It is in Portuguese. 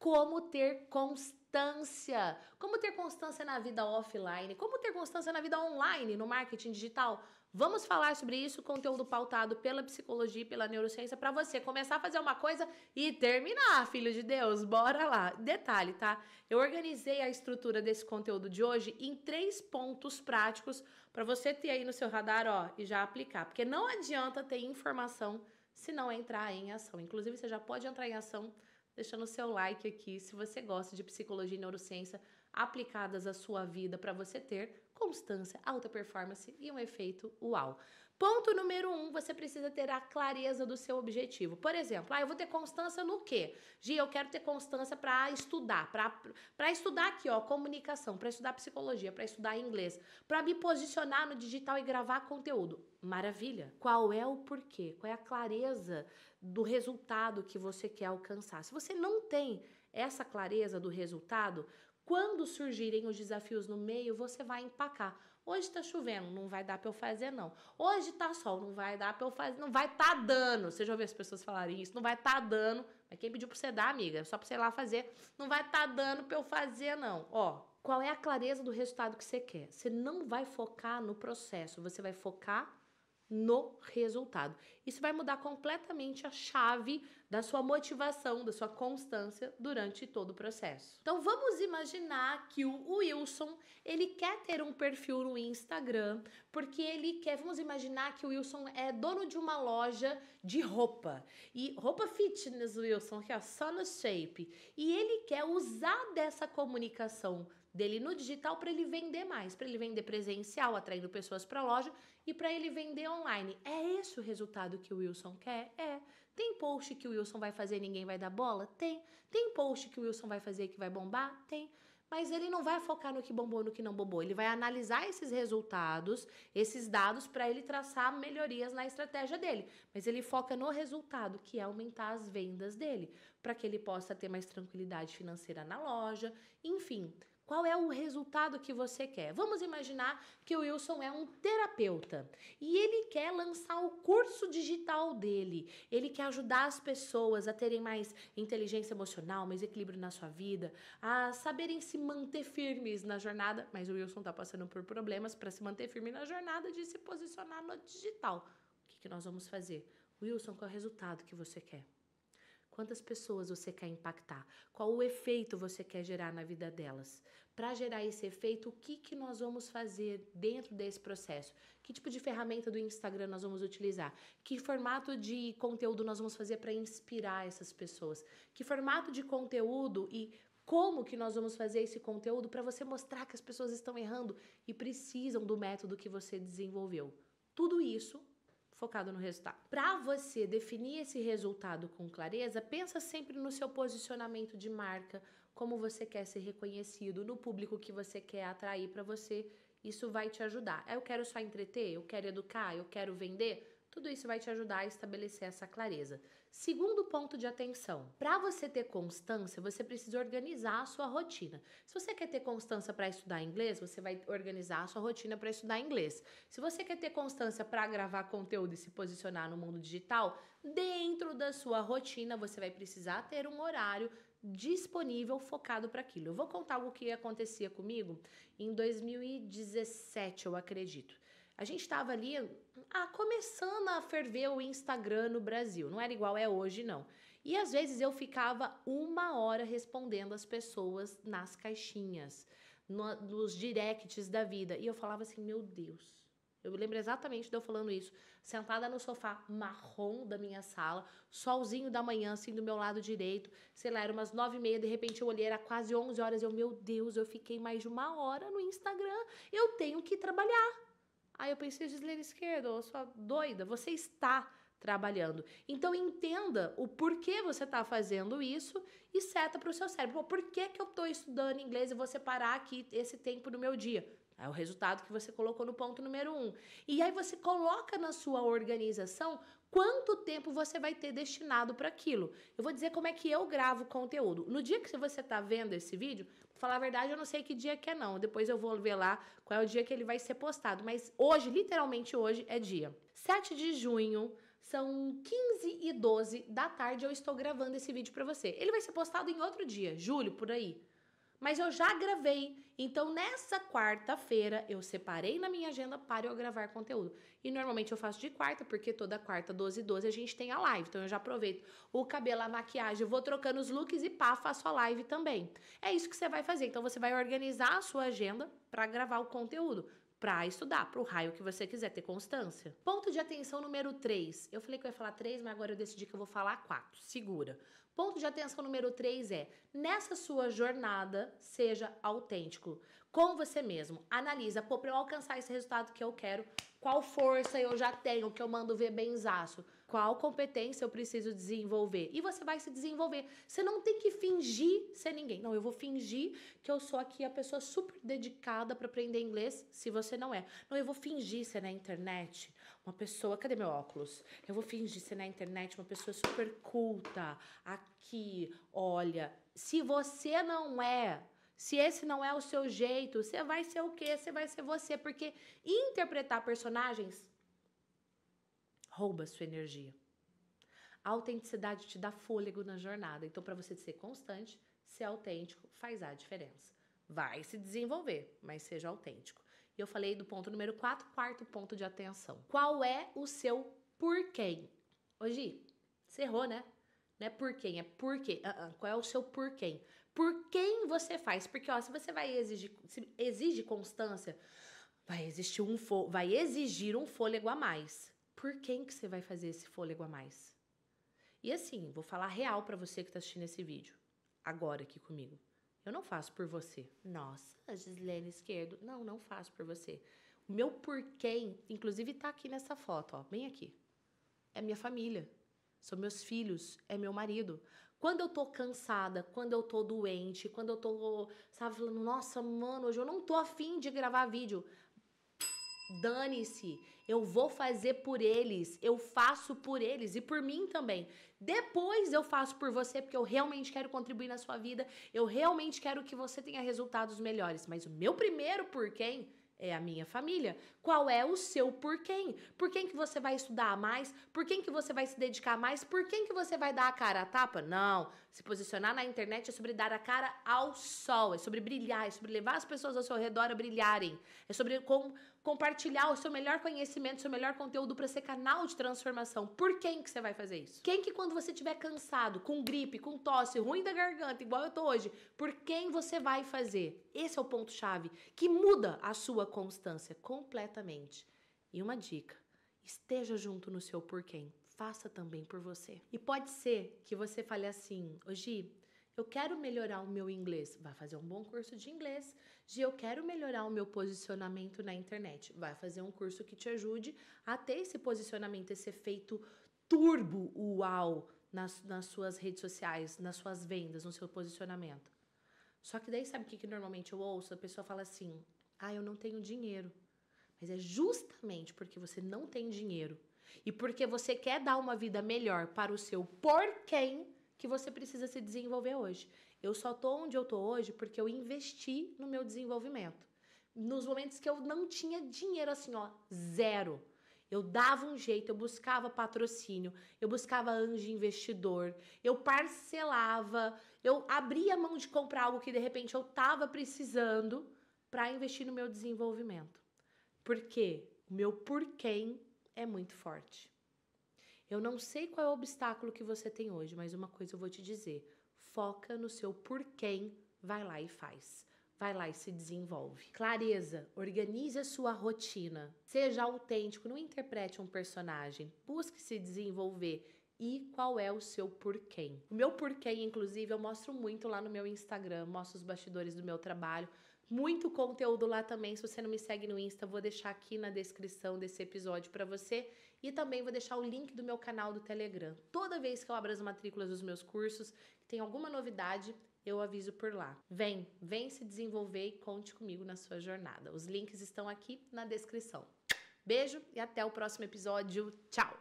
como ter constância. Como ter constância na vida offline, como ter constância na vida online, no marketing digital. Vamos falar sobre isso, conteúdo pautado pela psicologia e pela neurociência para você começar a fazer uma coisa e terminar, filho de Deus. Bora lá. Detalhe, tá? Eu organizei a estrutura desse conteúdo de hoje em três pontos práticos para você ter aí no seu radar, ó, e já aplicar, porque não adianta ter informação se não entrar em ação. Inclusive, você já pode entrar em ação deixando o seu like aqui se você gosta de psicologia e neurociência aplicadas à sua vida para você ter constância, alta performance e um efeito uau. Ponto número um, você precisa ter a clareza do seu objetivo. Por exemplo, ah, eu vou ter constância no quê? Gi, eu quero ter constância para estudar, para estudar aqui, ó, comunicação, para estudar psicologia, para estudar inglês, para me posicionar no digital e gravar conteúdo. Maravilha. Qual é o porquê? Qual é a clareza do resultado que você quer alcançar? Se você não tem essa clareza do resultado, quando surgirem os desafios no meio, você vai empacar. Hoje tá chovendo, não vai dar para eu fazer não. Hoje tá sol, não vai dar para eu fazer, não vai tá dando. Você já ouviu as pessoas falarem isso? Não vai tá dando. Mas quem pediu para você dar, amiga? Só para você ir lá fazer. Não vai tá dando para eu fazer não. Ó, qual é a clareza do resultado que você quer? Você não vai focar no processo, você vai focar no resultado. Isso vai mudar completamente a chave da sua motivação, da sua constância durante todo o processo. Então vamos imaginar que o Wilson, ele quer ter um perfil no Instagram, porque ele quer, vamos imaginar que o Wilson é dono de uma loja de roupa. E roupa fitness, Wilson, que é só no shape. E ele quer usar dessa comunicação dele no digital para ele vender mais, para ele vender presencial, atraindo pessoas para a loja e para ele vender online. É esse o resultado que o Wilson quer? É. Tem post que o Wilson vai fazer e ninguém vai dar bola? Tem. Tem post que o Wilson vai fazer que vai bombar? Tem. Mas ele não vai focar no que bombou, no que não bombou. Ele vai analisar esses resultados, esses dados, para ele traçar melhorias na estratégia dele. Mas ele foca no resultado, que é aumentar as vendas dele, para que ele possa ter mais tranquilidade financeira na loja. Enfim, qual é o resultado que você quer? Vamos imaginar que o Wilson é um terapeuta e ele quer lançar o curso digital dele. Ele quer ajudar as pessoas a terem mais inteligência emocional, mais equilíbrio na sua vida, a saberem se manter firmes na jornada. Mas o Wilson está passando por problemas para se manter firme na jornada de se posicionar no digital. O que, que nós vamos fazer? Wilson, qual é o resultado que você quer? Quantas pessoas você quer impactar? Qual o efeito você quer gerar na vida delas? Para gerar esse efeito, o que, que nós vamos fazer dentro desse processo? Que tipo de ferramenta do Instagram nós vamos utilizar? Que formato de conteúdo nós vamos fazer para inspirar essas pessoas? Que formato de conteúdo e como que nós vamos fazer esse conteúdo para você mostrar que as pessoas estão errando e precisam do método que você desenvolveu? Tudo isso focado no resultado. Para você definir esse resultado com clareza, pensa sempre no seu posicionamento de marca, como você quer ser reconhecido, no público que você quer atrair para você. Isso vai te ajudar. Eu quero só entreter, eu quero educar, eu quero vender. Tudo isso vai te ajudar a estabelecer essa clareza. Segundo ponto de atenção: para você ter constância, você precisa organizar a sua rotina. Se você quer ter constância para estudar inglês, você vai organizar a sua rotina para estudar inglês. Se você quer ter constância para gravar conteúdo e se posicionar no mundo digital, dentro da sua rotina, você vai precisar ter um horário disponível focado para aquilo. Eu vou contar algo que acontecia comigo em 2017, eu acredito. A gente estava ali ah, começando a ferver o Instagram no Brasil. Não era igual é hoje, não. E às vezes eu ficava uma hora respondendo as pessoas nas caixinhas, no, nos directs da vida. E eu falava assim, meu Deus. Eu lembro exatamente de eu falando isso, sentada no sofá marrom da minha sala, solzinho da manhã, assim, do meu lado direito. Sei lá, era umas nove e meia, de repente eu olhei, era quase onze horas. Eu, meu Deus, eu fiquei mais de uma hora no Instagram. Eu tenho que trabalhar. Aí eu pensei, Gislene Esquerdo, sua doida, você está trabalhando. Então entenda o porquê você está fazendo isso e seta para o seu cérebro. Por que, que eu estou estudando inglês e vou separar aqui esse tempo no meu dia? É o resultado que você colocou no ponto número um. E aí você coloca na sua organização quanto tempo você vai ter destinado para aquilo. Eu vou dizer como é que eu gravo conteúdo. No dia que você está vendo esse vídeo, falar a verdade, eu não sei que dia que é não. Depois eu vou ver lá qual é o dia que ele vai ser postado. Mas hoje, literalmente hoje, é dia 7 de junho São 15 e 12 da tarde, eu estou gravando esse vídeo para você. Ele vai ser postado em outro dia, julho, por aí. Mas eu já gravei. Então, nessa quarta-feira, eu separei na minha agenda para eu gravar conteúdo. E normalmente eu faço de quarta, porque toda quarta, 12 e 12, a gente tem a live. Então, eu já aproveito o cabelo, a maquiagem, vou trocando os looks e pá, faço a live também. É isso que você vai fazer. Então, você vai organizar a sua agenda para gravar o conteúdo para estudar, para o raio que você quiser ter constância. Ponto de atenção número 3. Eu falei que eu ia falar 3, mas agora eu decidi que eu vou falar 4. Segura. Ponto de atenção número 3 é: nessa sua jornada, seja autêntico com você mesmo. Analisa, pô, para eu alcançar esse resultado que eu quero, qual força eu já tenho que eu mando ver benzaço? Qual competência eu preciso desenvolver? E você vai se desenvolver. Você não tem que fingir ser ninguém. Não, eu vou fingir que eu sou aqui a pessoa super dedicada para aprender inglês, se você não é. Não, eu vou fingir ser na internet uma pessoa. Cadê meu óculos? Eu vou fingir ser na internet uma pessoa super culta. Aqui, olha. Se você não é se esse não é o seu jeito, você vai ser o quê? Você vai ser você, porque interpretar personagens rouba sua energia. A autenticidade te dá fôlego na jornada. Então, para você ser constante, ser autêntico faz a diferença. Vai se desenvolver, mas seja autêntico. E eu falei do ponto número 4, quarto ponto de atenção. Qual é o seu porquê? Hoje, você errou, né? Não é por quem, é por quê. Uh -uh. Qual é o seu porquê? Por quem você faz. Porque, ó, se você vai exigir, exige constância, vai existir um vai exigir um fôlego a mais. Por quem que você vai fazer esse fôlego a mais? E assim, vou falar real para você que tá assistindo esse vídeo, agora aqui comigo. Eu não faço por você. Nossa, Gislene Esquerdo. Não, não faço por você. O meu porquê, inclusive tá aqui nessa foto, ó, bem aqui. É minha família. São meus filhos, é meu marido. Quando eu tô cansada, quando eu tô doente, quando eu tô, sabe, falando, nossa, mano, hoje eu não tô afim de gravar vídeo. Dane-se, eu vou fazer por eles, eu faço por eles e por mim também. Depois eu faço por você porque eu realmente quero contribuir na sua vida, eu realmente quero que você tenha resultados melhores. Mas o meu primeiro por quem é a minha família. Qual é o seu por quem? Por quem que você vai estudar mais? Por quem que você vai se dedicar mais? Por quem que você vai dar a cara a tapa? Não. Se posicionar na internet é sobre dar a cara ao sol, é sobre brilhar, é sobre levar as pessoas ao seu redor a brilharem, é sobre com, compartilhar o seu melhor conhecimento, o seu melhor conteúdo para ser canal de transformação. Por quem que você vai fazer isso? Quem que quando você estiver cansado, com gripe, com tosse, ruim da garganta, igual eu tô hoje, por quem você vai fazer? Esse é o ponto chave que muda a sua constância completamente. E uma dica: esteja junto no seu porquê faça também por você. E pode ser que você fale assim, hoje eu quero melhorar o meu inglês. Vai fazer um bom curso de inglês. Gi, eu quero melhorar o meu posicionamento na internet. Vai fazer um curso que te ajude a ter esse posicionamento, esse efeito turbo, uau, nas, nas suas redes sociais, nas suas vendas, no seu posicionamento. Só que daí sabe o que, que normalmente eu ouço? A pessoa fala assim: ah, eu não tenho dinheiro. Mas é justamente porque você não tem dinheiro e porque você quer dar uma vida melhor para o seu porquê que você precisa se desenvolver hoje. Eu só tô onde eu tô hoje porque eu investi no meu desenvolvimento. Nos momentos que eu não tinha dinheiro assim, ó, zero. Eu dava um jeito, eu buscava patrocínio, eu buscava anjo investidor, eu parcelava, eu abria mão de comprar algo que de repente eu tava precisando para investir no meu desenvolvimento. Porque o meu porquê é muito forte. Eu não sei qual é o obstáculo que você tem hoje, mas uma coisa eu vou te dizer: foca no seu porquê, vai lá e faz. Vai lá e se desenvolve. Clareza, organize a sua rotina. Seja autêntico, não interprete um personagem. Busque se desenvolver e qual é o seu porquê. O meu porquê, inclusive, eu mostro muito lá no meu Instagram, mostro os bastidores do meu trabalho, muito conteúdo lá também. Se você não me segue no Insta, vou deixar aqui na descrição desse episódio para você. E também vou deixar o link do meu canal do Telegram. Toda vez que eu abro as matrículas dos meus cursos, tem alguma novidade, eu aviso por lá. Vem, vem se desenvolver e conte comigo na sua jornada. Os links estão aqui na descrição. Beijo e até o próximo episódio. Tchau!